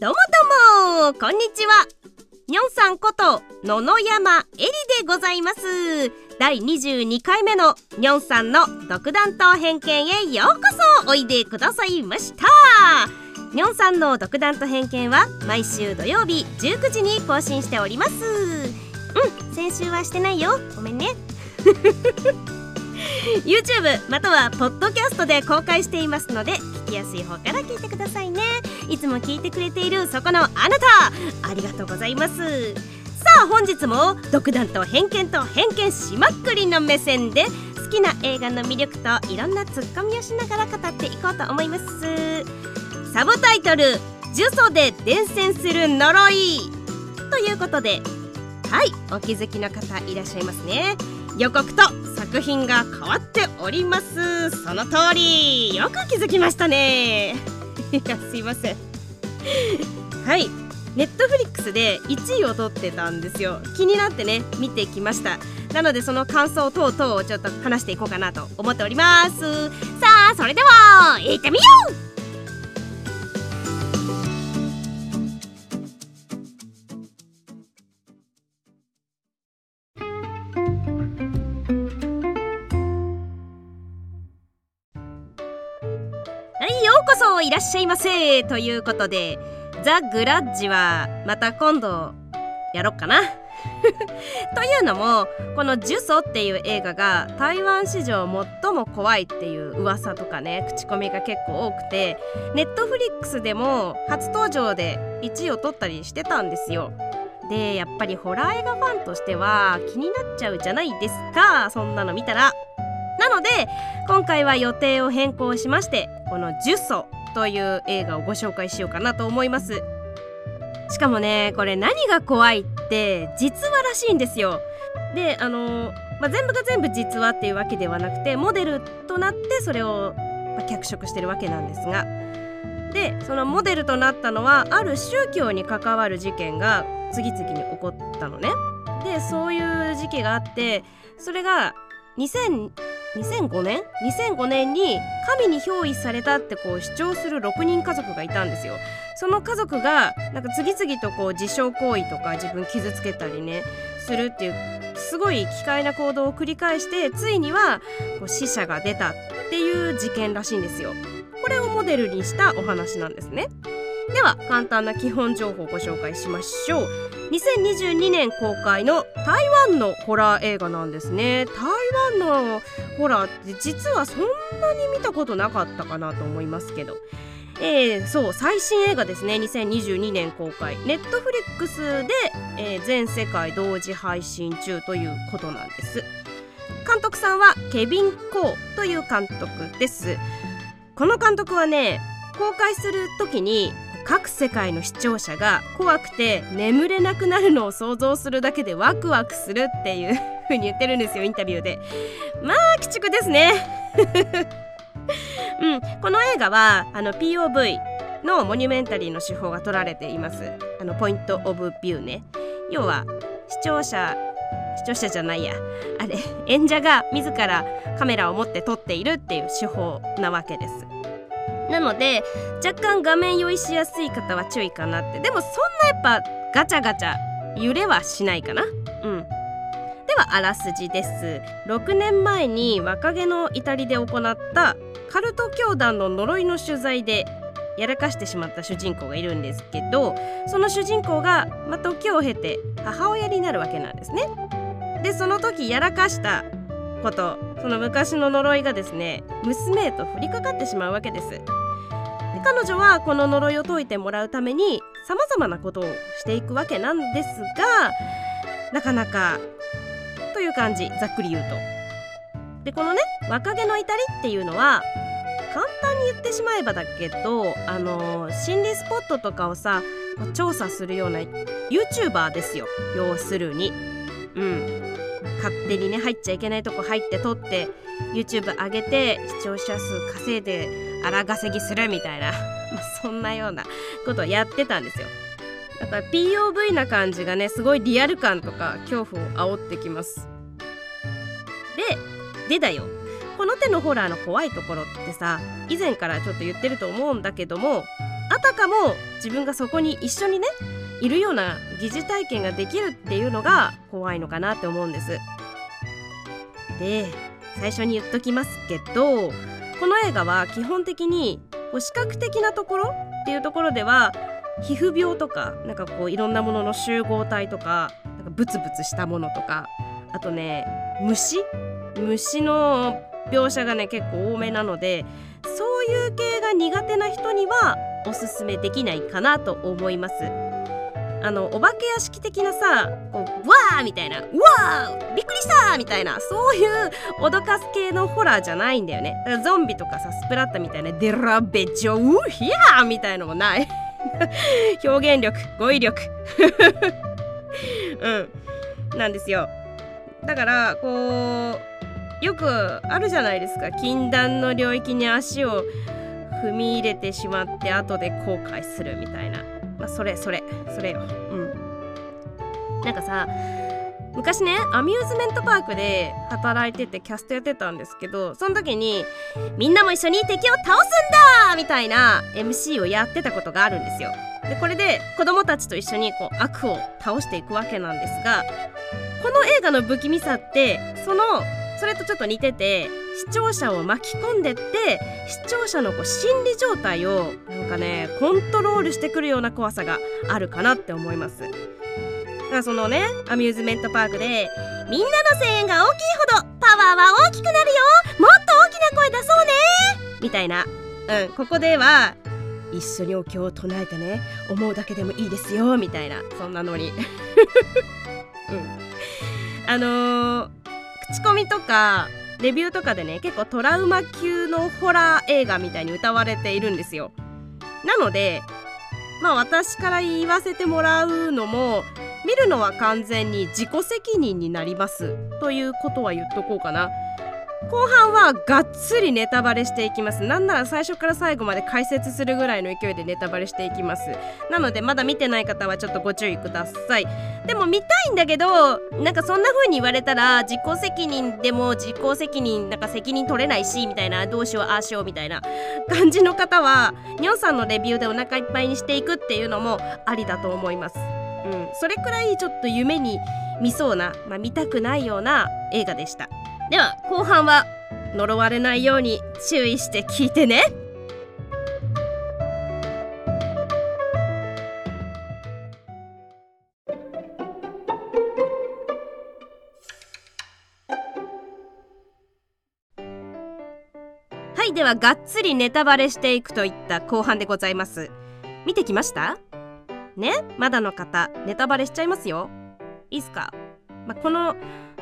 どうもどうもこんにちは。にょんさんこと野々山えりでございます。第22回目のにょんさんの独断と偏見へようこそおいでくださいました。にょんさんの独断と偏見は毎週土曜日19時に更新しております。うん先週はしてないよ。ごめんね。YouTube またはポッドキャストで公開していますので聞きやすい方から聞いてくださいね。いつも聞いてくれているそこのあなたありがとうございます。さあ本日も独断と偏見と偏見しまくりの目線で好きな映画の魅力といろんなツッコミをしながら語っていこうと思います。サブタイトル「呪詛で伝染する呪い」ということではいお気づきの方いらっしゃいますね。予告と作品が変わっております。その通り。よく気づきましたね。いやすいません。はい。ネットフリックスで1位を取ってたんですよ。気になってね見てきました。なのでその感想等々をちょっと話していこうかなと思っております。さあそれでは行ってみようこそいらっしゃいませということでザ・グラッジはまた今度やろっかな というのもこの「呪詛」っていう映画が台湾史上最も怖いっていう噂とかね口コミが結構多くてネットフリックスでも初登場で1位を取ったりしてたんですよ。でやっぱりホラー映画ファンとしては気になっちゃうじゃないですかそんなの見たら。なので今回は予定を変更しましてこの「呪詛」という映画をご紹介しようかなと思います。しかもねこれ何が怖いって実話らしいんですよ。であの、まあ、全部が全部実話っていうわけではなくてモデルとなってそれを、脚色してるわけなんですが。でそのモデルとなったのはある宗教に関わる事件が次々に起こったのね。でそういう時期があってそれが2005年 ?2005 年に神に憑依されたってこう主張する6人家族がいたんですよ。その家族がなんか次々とこう自傷行為とか自分傷つけたりねするっていうすごい奇怪な行動を繰り返してついにはこう死者が出たっていう事件らしいんですよ。これをモデルにしたお話なんですね。では簡単な基本情報をご紹介しましょう。2022年公開の台湾のホラー映画なんですね。台湾のホラーって実はそんなに見たことなかったかなと思いますけど。えー、そう最新映画ですね。2022年公開ネットフリックスで、えー、全世界同時配信中ということなんです。監督さんはケビン・コーという監督です。この監督はね公開する時に各世界の視聴者が怖くて眠れなくなるのを想像するだけでワクワクするっていう風に言ってるんですよインタビューで。まあ鬼畜ですね。うん。この映画はあの POV のモニュメンタリーの手法が取られています。あのポイントオブビューね。要は視聴者視聴者じゃないや。あれ演者が自らカメラを持って撮っているっていう手法なわけです。なので若干画面用意しやすい方は注意かなって。でもそんなやっぱガチャガチャ揺れはしないかな。うん。ではあらすじです。6年前に若気の至りで行ったカルト教団の呪いの取材でやらかしてしまった主人公がいるんですけどその主人公が、まあ、時を経て母親になるわけなんですね。でその時やらかしたことその昔の呪いがですね娘へと降りかかってしまうわけですで彼女はこの呪いを解いてもらうためにさまざまなことをしていくわけなんですがなかなかという感じざっくり言うと。でこのね若気の至りっていうのは簡単に言ってしまえばだけどあの心理スポットとかをさ調査するような YouTuber ですよ要するに。うん勝手にね入っちゃいけないとこ入って撮って YouTube 上げて視聴者数稼いで荒稼ぎするみたいな、ま、そんなようなことをやってたんですよ。だから POV な感じがねすごいリアル感とか恐怖を煽ってきます。ででだよ。この手のホラーの怖いところってさ以前からちょっと言ってると思うんだけどもあたかも自分がそこに一緒にねいるような疑似体験ができるっていうのが怖いのかなって思うんです。で最初に言っときますけどこの映画は基本的に視覚的なところっていうところでは皮膚病とかなんかこういろんなものの集合体とかなんかブツブツしたものとかあとね虫？虫の描写がね結構多めなのでそういう系が苦手な人にはおすすめできないかなと思います。あのお化け屋敷的なさこうわーみたいなうわーびっくりしたみたいなそういう脅かす系のホラーじゃないんだよね。だからゾンビとかさスプラッタみたいなデラベジョウヒャーみたいのもない。表現力語彙力。うん。なんですよ。だからこうよくあるじゃないですか。禁断の領域に足を踏み入れてしまって後で後悔するみたいな。まあそれそれそれよ。うん。なんかさ昔ねアミューズメントパークで働いててキャストやってたんですけどその時にみんなも一緒に敵を倒すんだみたいな MC をやってたことがあるんですよ。でこれで子供たちと一緒にこう悪を倒していくわけなんですがこの映画の不気味さってそのそれとちょっと似てて視聴者を巻き込んでって視聴者のこう心理状態をなんかねコントロールしてくるような怖さがあるかなって思います。だそのねアミューズメントパークでみんなの声援が大きいほどパワーは大きくなるよもっと大きな声出そうねみたいな。うんここでは一緒にお経を唱えてね思うだけでもいいですよみたいな。そんなノリ。うん。あのー、口コミとかレビューとかでね結構トラウマ級のホラー映画みたいに歌われているんですよ。なのでまあ私から言わせてもらうのも見るのは完全に自己責任になりますということは言っとこうかな。後半はがっつりネタバレしていきます。なんなら最初から最後まで解説するぐらいの勢いでネタバレしていきます。なのでまだ見てない方はちょっとご注意ください。でも見たいんだけどなんかそんな風に言われたら自己責任でも自己責任なんか責任取れないしみたいなどうしようああしようみたいな感じの方はニョンさんのレビューでお腹いっぱいにしていくっていうのもありだと思います。うん。それくらいちょっと夢に見そうな、まあ、見たくないような映画でした。では後半は呪われないように注意して聞いてね。はいではがっつりネタバレしていくといった後半でございます。見てきました？ね？まだの方ネタバレしちゃいますよ。いいっすか、まあ、この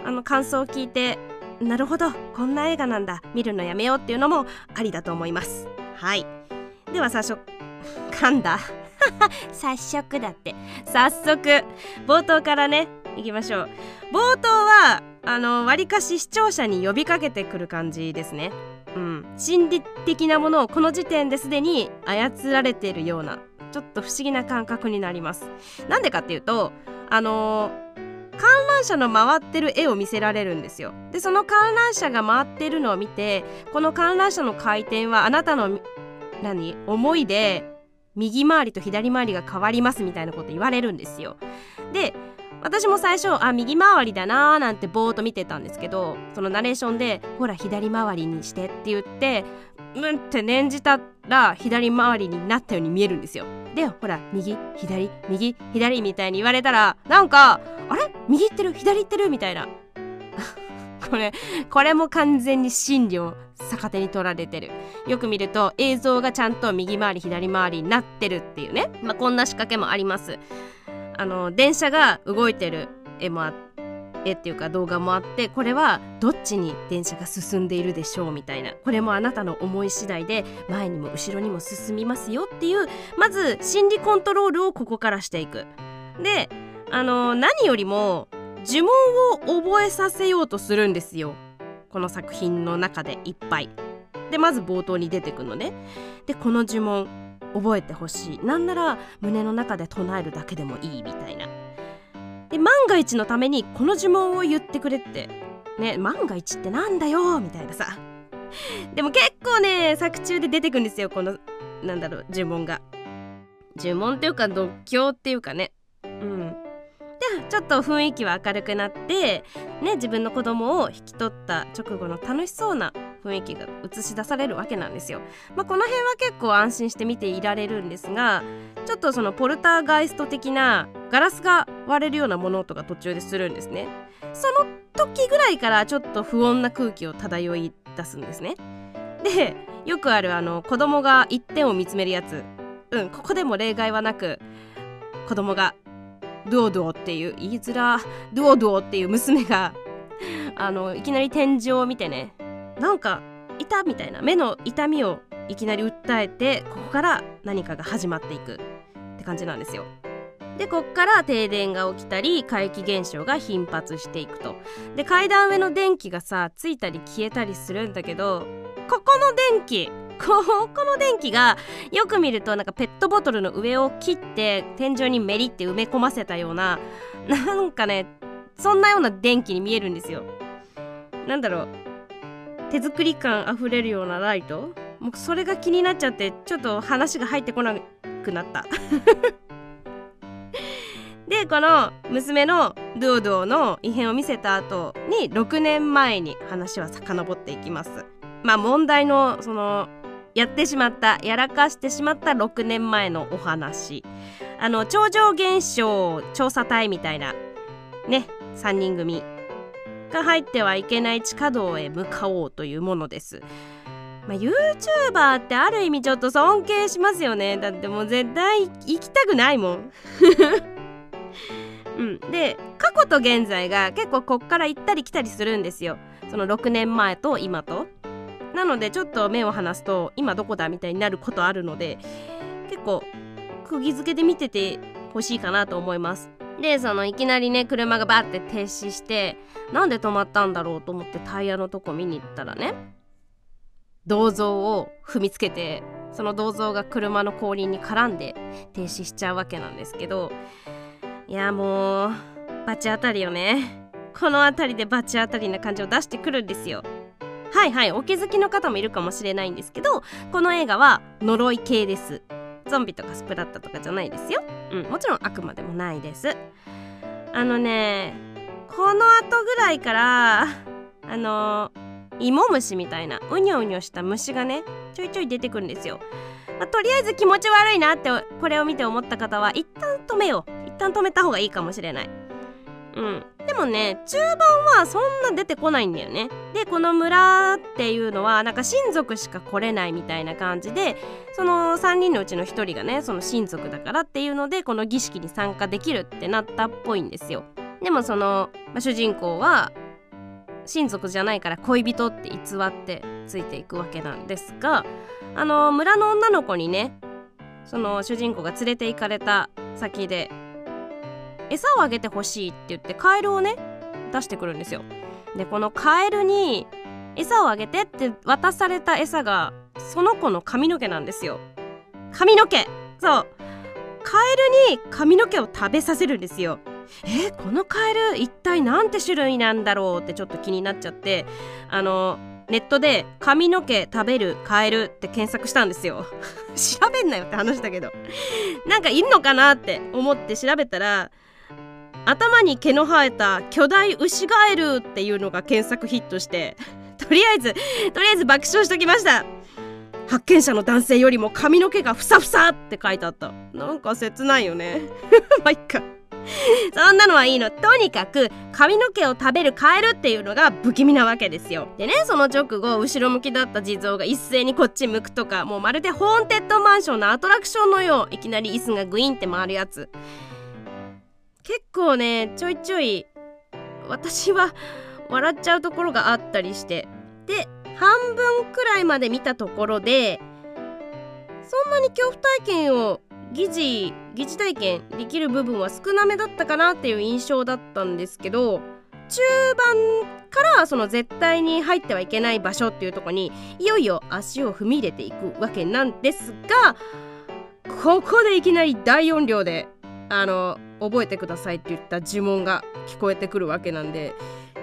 あの感想を聞いてなるほど。こんな映画なんだ。見るのやめようっていうのもありだと思います。はい。では早速噛んだ。早速だって。早速。冒頭からねいきましょう。冒頭はあの割かし視聴者に呼びかけてくる感じですね。うん。心理的なものをこの時点ですでに操られているようなちょっと不思議な感覚になります。なんでかっていうとあのー観覧車の回ってる絵を見せられるんですよ。でその観覧車が回ってるのを見てこの観覧車の回転はあなたの何？思いで右回りと左回りが変わりますみたいなこと言われるんですよ。で私も最初あ右回りだなーなんてぼーっと見てたんですけどそのナレーションでほら左回りにしてって言ってうんって念じたら左回りになったように見えるんですよ。でほら右左右左みたいに言われたらなんかあれ？右行ってる左行ってるみたいな。これこれも完全に真理を逆手に取られてる。よく見ると映像がちゃんと右回り左回りになってるっていうね、まあ、こんな仕掛けもあります。あの電車が動いてる絵もあって絵っていうか動画もあってこれはどっちに電車が進んでいるでしょうみたいな。これもあなたの思い次第で前にも後ろにも進みますよっていうまず心理コントロールをここからしていく。であの何よりも呪文を覚えさせようとするんですよ。この作品の中でいっぱい。でまず冒頭に出てくるのね。でこの呪文覚えてほしい。なんなら胸の中で唱えるだけでもいいみたいな。で万が一のためにこの呪文を言ってくれって。ね万が一ってなんだよみたいなさ。でも結構ね作中で出てくんですよこのなんだろう呪文が。呪文っていうか独協っていうかね。うん。でちょっと雰囲気は明るくなってね自分の子供を引き取った直後の楽しそうな雰囲気が映し出されるわけなんですよ。まあ、この辺は結構安心して見ていられるんですがちょっとそのポルターガイスト的なガラスが割れるような物音が途中でするんですね。その時ぐらいからちょっと不穏な空気を漂い出すんですね。でよくあるあの子供が一点を見つめるやつうんここでも例外はなく子供がドゥオドゥオっていう言いづらドゥオドゥオっていう娘があのいきなり天井を見てねなんかいたみたいな目の痛みをいきなり訴えてここから何かが始まっていくって感じなんですよ。でこっから停電が起きたり怪奇現象が頻発していくと。で階段上の電気がさついたり消えたりするんだけどここの電気ここの電気がよく見るとなんかペットボトルの上を切って天井にメリって埋め込ませたようななんかねそんなような電気に見えるんですよ。なんだろう手作り感あふれるようなライト？もうそれが気になっちゃってちょっと話が入ってこなくなった。でこの娘のドゥオドゥオの異変を見せた後に6年前に話は遡っていきます。まあ問題のそのやってしまったやらかしてしまった6年前のお話。あの超常現象調査隊みたいなね3人組が入ってはいけない地下道へ向かおうというものです。まあ、YouTuber ってある意味ちょっと尊敬しますよねだってもう絶対行きたくないもん。うん、で過去と現在が結構こっから行ったり来たりするんですよその6年前と今と。なのでちょっと目を離すと今どこだみたいになることあるので結構釘付けで見ててほしいかなと思います。でそのいきなりね車がバッて停止してなんで止まったんだろうと思ってタイヤのとこ見に行ったらね銅像を踏みつけてその銅像が車の後輪に絡んで停止しちゃうわけなんですけどいやもうバチ当たりよね。この辺りでバチ当たりな感じを出してくるんですよ。はいはいお気づきの方もいるかもしれないんですけどこの映画は呪い系です。ゾンビとかスプラッタとかじゃないですよ。うん、もちろんあくまでもないです。あのね、この後ぐらいから、あの芋虫みたいなうにょうにょした虫がね、ちょいちょい出てくるんですよ。まあ、とりあえず気持ち悪いなってこれを見て思った方は一旦止めよう。一旦止めた方がいいかもしれない。うん。でもね中盤はそんな出てこないんだよね。でこの村っていうのはなんか親族しか来れないみたいな感じでその3人のうちの1人がねその親族だからっていうのでこの儀式に参加できるってなったっぽいんですよ。でもその、まあ、主人公は親族じゃないから恋人って偽ってついていくわけなんですがあの村の女の子にねその主人公が連れて行かれた先で餌をあげてほしいって言ってカエルをね出してくるんですよ。でこのカエルに餌をあげてって渡された餌がその子の髪の毛なんですよ。髪の毛。そう。カエルに髪の毛を食べさせるんですよ。えこのカエル一体何て種類なんだろうってちょっと気になっちゃってあのネットで髪の毛食べるカエルって検索したんですよ。調べんなよって話だけど。なんかいるのかなって思って調べたら頭に毛の生えた巨大ウシガエルっていうのが検索ヒットしてとりあえずとりあえず爆笑しときました。発見者の男性よりも髪の毛がふさふさって書いてあった。なんか切ないよね。まあいっか。そんなのはいいの。とにかく髪の毛を食べるカエルっていうのが不気味なわけですよ。でねその直後後ろ向きだった地蔵が一斉にこっち向くとかもうまるでホーンテッドマンションのアトラクションのよう。いきなり椅子がグインって回るやつ。結構ねちょいちょい私は笑っちゃうところがあったりして。で半分くらいまで見たところでそんなに恐怖体験を疑似疑似体験できる部分は少なめだったかなっていう印象だったんですけど中盤からその絶対に入ってはいけない場所っていうとこにいよいよ足を踏み入れていくわけなんですがここでいきなり大音量であの覚えてくださいって言った呪文が聞こえてくるわけなんで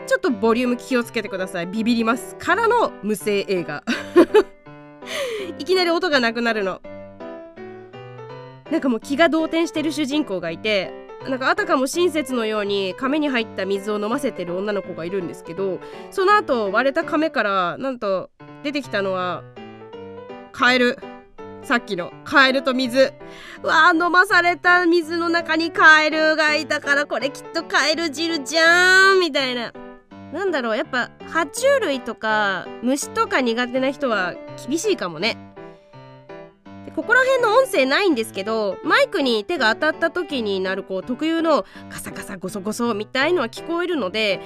ちょっとボリューム気をつけてください。ビビります。からの無声映画。いきなり音がなくなるの。なんかもう気が動転してる主人公がいてなんかあたかも親切のように亀に入った水を飲ませてる女の子がいるんですけどその後割れた亀からなんと出てきたのはカエル。さっきのカエルと水。うわー飲まされた水の中にカエルがいたからこれきっとカエル汁じゃんみたいな。なんだろうやっぱ爬虫類とか虫とか苦手な人は厳しいかもね。でここら辺の音声ないんですけどマイクに手が当たった時になるこう特有のカサカサゴソゴソみたいのは聞こえるので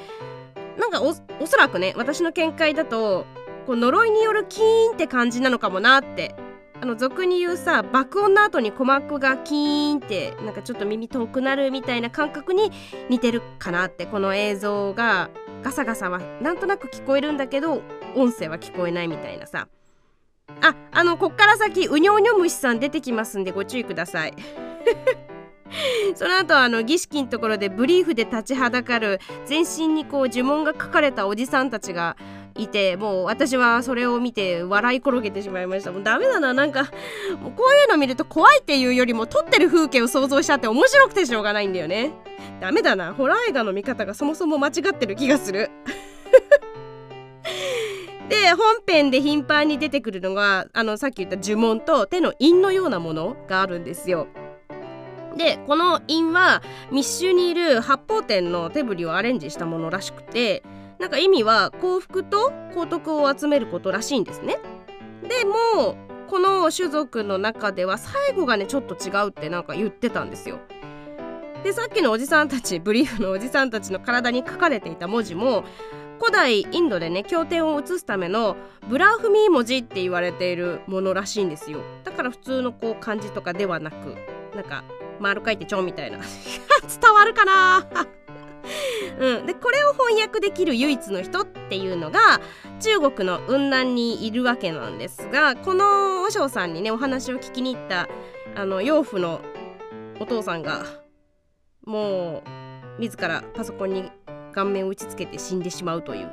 なんかおおそらくね私の見解だとこう呪いによるキーンって感じなのかもなってあの俗に言うさ爆音の後に鼓膜がキーンってなんかちょっと耳遠くなるみたいな感覚に似てるかなってこの映像がガサガサはなんとなく聞こえるんだけど音声は聞こえないみたいなさ。ああのこっから先うにょうにょ虫さん出てきますんでご注意ください。その後あの儀式のところでブリーフで立ちはだかる全身にこう呪文が書かれたおじさんたちがいてもう私はそれを見て笑い転げてしまいました。もうダメだななんかもうこういうの見ると怖いっていうよりも撮ってる風景を想像しちゃって面白くてしょうがないんだよね。ダメだなホラー映画の見方がそもそも間違ってる気がする。で本編で頻繁に出てくるのがあのさっき言った呪文と手の印のようなものがあるんですよ。でこの印は密集にいる八方天の手振りをアレンジしたものらしくてなんか意味は幸福と幸徳を集めることらしいんですね。でもこの種族の中では最後がねちょっと違うってなんか言ってたんですよ。でさっきのおじさんたちブリーフのおじさんたちの体に書かれていた文字も古代インドでね経典を写すためのブラフミー文字って言われているものらしいんですよだから普通のこう漢字とかではなくなんか丸書いてちょんみたいな。伝わるかな？うん、でこれを翻訳できる唯一の人っていうのが中国の雲南にいるわけなんですがこの和尚さんにねお話を聞きに行ったあの養父のお父さんがもう自らパソコンに顔面を打ちつけて死んでしまうという、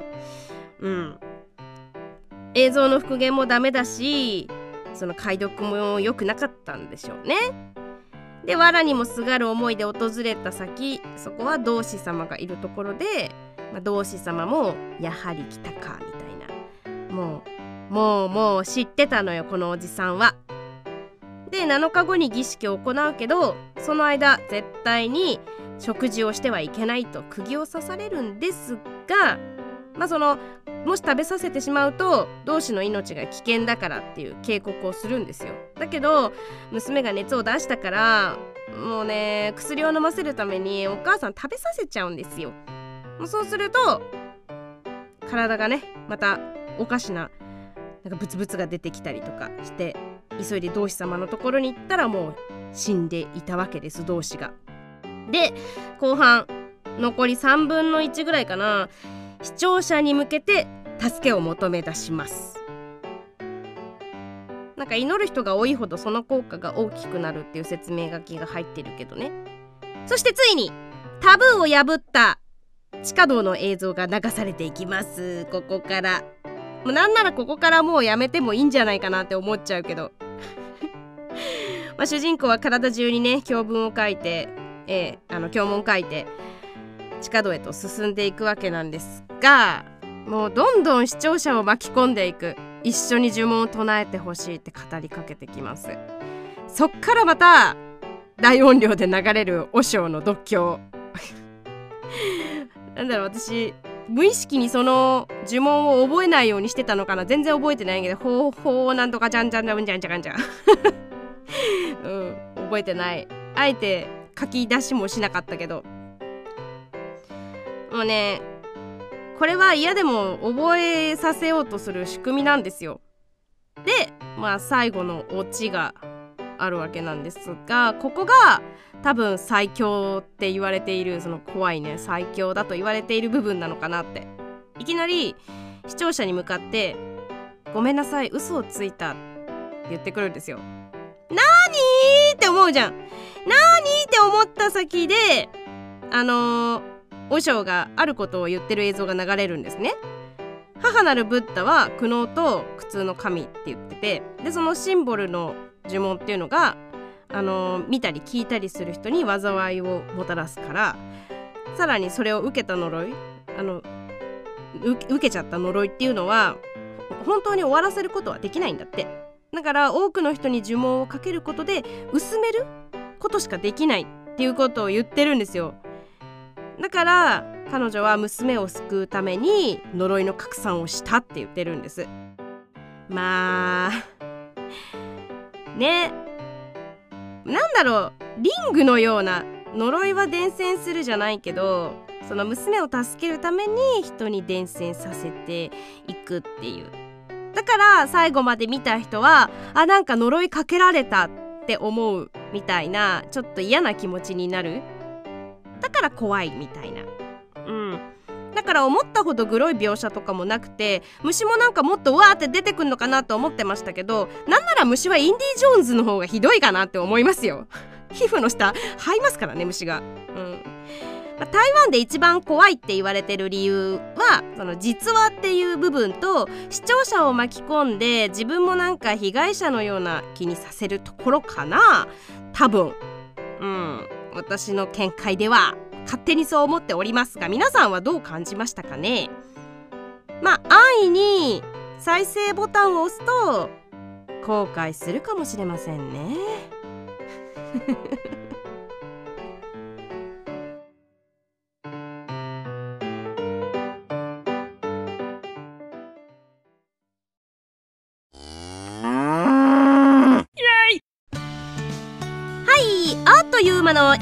うん、映像の復元もダメだしその解読も良くなかったんでしょうね。で藁にもすがる思いで訪れた先そこは同志様がいるところで、まあ、同志様もやはり来たかみたいなもうもうもう知ってたのよこのおじさんは。で7日後に儀式を行うけどその間絶対に食事をしてはいけないと釘を刺されるんですがまあそのもし食べさせてしまうと同志の命が危険だからっていう警告をするんですよだけど娘が熱を出したからもうね薬を飲ませるためにお母さん食べさせちゃうんですよそうすると体がねまたおかしななんかブツブツが出てきたりとかして急いで同志様のところに行ったらもう死んでいたわけです同志が。で後半残り3分の1ぐらいかな視聴者に向けて助けを求め出しますなんか祈る人が多いほどその効果が大きくなるっていう説明書きが入ってるけどね。そしてついにタブーを破った地下道の映像が流されていきます。ここから。もうなんならここからもうやめてもいいんじゃないかなって思っちゃうけど。まあ主人公は体中にね教文を書いて、えー、あの教文書いて地下道へと進んでいくわけなんですがもうどんどん視聴者を巻き込んでいく。一緒に呪文を唱えてほしいって語りかけてきます。そっからまた大音量で流れる和尚の読経 なんだろう私無意識にその呪文を覚えないようにしてたのかな。全然覚えてないけどほうほうなんとかじゃんじゃんじゃんじゃんじゃんじゃん。うん覚えてない。あえて書き出しもしなかったけど。もうねこれは嫌でも覚えさせようとする仕組みなんですよ。でまあ最後のオチがあるわけなんですがここが多分最強って言われているその怖いね最強だと言われている部分なのかなっていきなり視聴者に向かって「ごめんなさい嘘をついた」って言ってくるんですよ。なーにーって思うじゃん。なーにーって思った先であのー和尚があることを言ってる映像が流れるんですね。母なるブッダは苦悩と苦痛の神って言っててでそのシンボルの呪文っていうのがあの見たり聞いたりする人に災いをもたらすからさらにそれを受けた呪いあの受けちゃった呪いっていうのは本当に終わらせることはできないんだって。だから多くの人に呪文をかけることで薄めることしかできないっていうことを言ってるんですよ。だから彼女は娘を救うために呪いの拡散をしたって言ってるんです。まあね。なんだろうリングのような呪いは伝染するじゃないけどその娘を助けるために人に伝染させていくっていう。だから最後まで見た人はあなんか呪いかけられたって思うみたいなちょっと嫌な気持ちになるだから怖いみたいな。うん。だから思ったほどグロい描写とかもなくて虫もなんかもっとわーって出てくんのかなと思ってましたけどなんなら虫はインディ・ジョーンズの方がひどいかなって思いますよ。皮膚の下這いますからね虫が。うん。まあ、台湾で一番怖いって言われてる理由はその実話っていう部分と視聴者を巻き込んで自分もなんか被害者のような気にさせるところかな。多分。うん私の見解では勝手にそう思っておりますが皆さんはどう感じましたかね？まあ安易に再生ボタンを押すと後悔するかもしれませんね。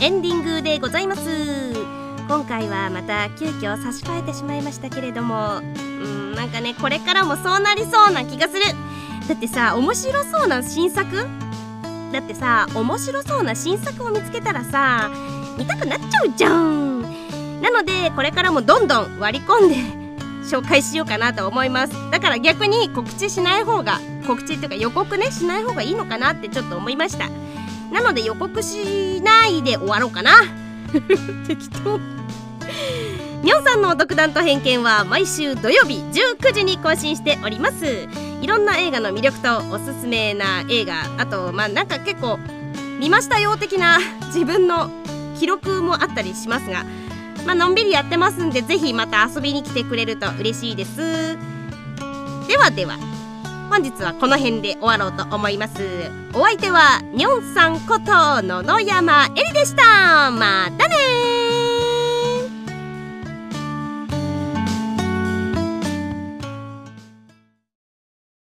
エンディングでございます。今回はまた急遽差し替えてしまいましたけれどもうんなんかねこれからもそうなりそうな気がする。だってさ面白そうな新作？だってさ面白そうな新作を見つけたらさ見たくなっちゃうじゃん。なのでこれからもどんどん割り込んで 紹介しようかなと思います。だから逆に告知しない方が告知っていうか予告ねしない方がいいのかなってちょっと思いました。なので予告しないで終わろうかな。適当。にょんさんの独断と偏見は毎週土曜日19時に更新しております。いろんな映画の魅力とおすすめな映画あとまあなんか結構見ましたよ的な自分の記録もあったりしますがまあのんびりやってますんでぜひまた遊びに来てくれると嬉しいです。ではでは。本日はこの辺で終わろうと思います。お相手はにょんさんこと野々山えりでした。またね